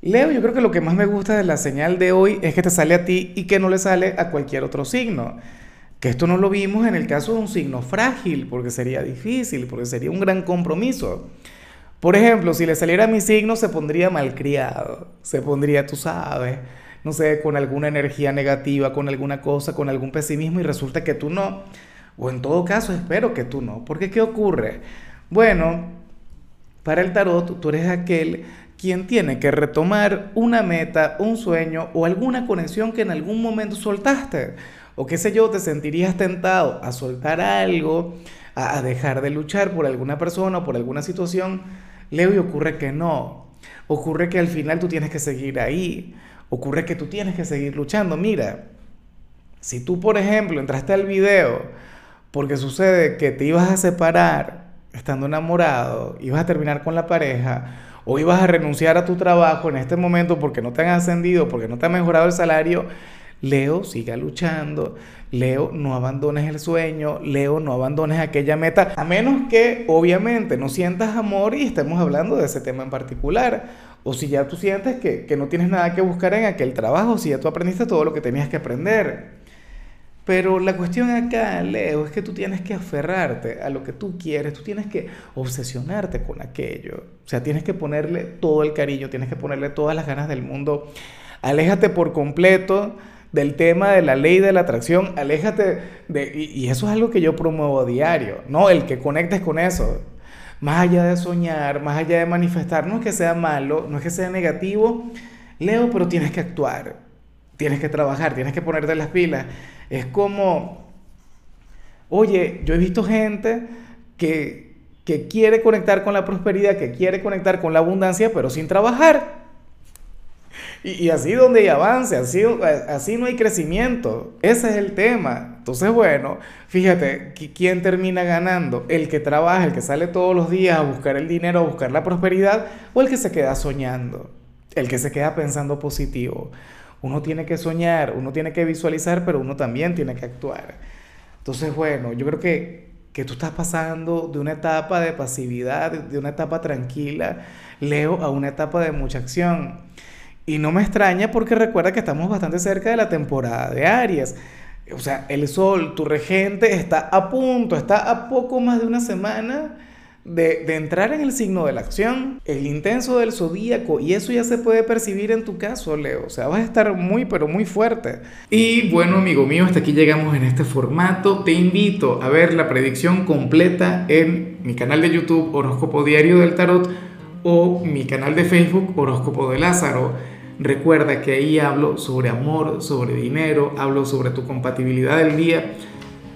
Leo, yo creo que lo que más me gusta de la señal de hoy es que te sale a ti y que no le sale a cualquier otro signo. Que esto no lo vimos en el caso de un signo frágil, porque sería difícil, porque sería un gran compromiso. Por ejemplo, si le saliera a mi signo, se pondría malcriado, se pondría, tú sabes, no sé, con alguna energía negativa, con alguna cosa, con algún pesimismo, y resulta que tú no. O en todo caso, espero que tú no. Porque ¿qué ocurre? Bueno, para el tarot, tú eres aquel quien tiene que retomar una meta, un sueño o alguna conexión que en algún momento soltaste. O qué sé yo, te sentirías tentado a soltar algo, a, dejar de luchar por alguna persona o por alguna situación. Leo, y ocurre que no. Ocurre que al final tú tienes que seguir ahí. Ocurre que tú tienes que seguir luchando. Mira, si tú, por ejemplo, entraste al video porque sucede que te ibas a separar estando enamorado, ibas a terminar con la pareja, o ibas a renunciar a tu trabajo en este momento porque no te han ascendido, porque no te ha mejorado el salario, Leo, siga luchando. Leo, no abandones el sueño. Leo, no abandones aquella meta. A menos que, obviamente, no sientas amor y estemos hablando de ese tema en particular. O si ya tú sientes que, que no tienes nada que buscar en aquel trabajo, si ya tú aprendiste todo lo que tenías que aprender. Pero la cuestión acá, Leo, es que tú tienes que aferrarte a lo que tú quieres, tú tienes que obsesionarte con aquello. O sea, tienes que ponerle todo el cariño, tienes que ponerle todas las ganas del mundo. Aléjate por completo del tema de la ley de la atracción, aléjate de... Y, eso es algo que yo promuevo a diario, ¿no? El que conectes con eso. Más allá de soñar, más allá de manifestar, no es que sea malo, no es que sea negativo, Leo, pero tienes que actuar, tienes que trabajar, tienes que ponerte las pilas. Es como, oye, yo he visto gente que, que quiere conectar con la prosperidad, que quiere conectar con la abundancia, pero sin trabajar. Y, y, así donde hay avance, así, así no hay crecimiento. Ese es el tema. Entonces, bueno, fíjate, ¿quién termina ganando? ¿El que trabaja, el que sale todos los días a buscar el dinero, a buscar la prosperidad? ¿O el que se queda soñando? El que se queda pensando positivo. Uno tiene que soñar, uno tiene que visualizar, pero uno también tiene que actuar. Entonces, bueno, yo creo que, que tú estás pasando de una etapa de pasividad, de una etapa tranquila, Leo, a una etapa de mucha acción. Y no me extraña porque recuerda que estamos bastante cerca de la temporada de Aries. O sea, el sol, tu regente, está a punto, está a poco más de una semana de, entrar en el signo de la acción, el intenso del zodíaco, y eso ya se puede percibir en tu caso, Leo. O sea, vas a estar muy, pero muy fuerte. Y bueno, amigo mío, hasta aquí llegamos en este formato. Te invito a ver la predicción completa en mi canal de YouTube Horóscopo Diario del Tarot o mi canal de Facebook Horóscopo de Lázaro. Recuerda que ahí hablo sobre amor, sobre dinero, hablo sobre tu compatibilidad del día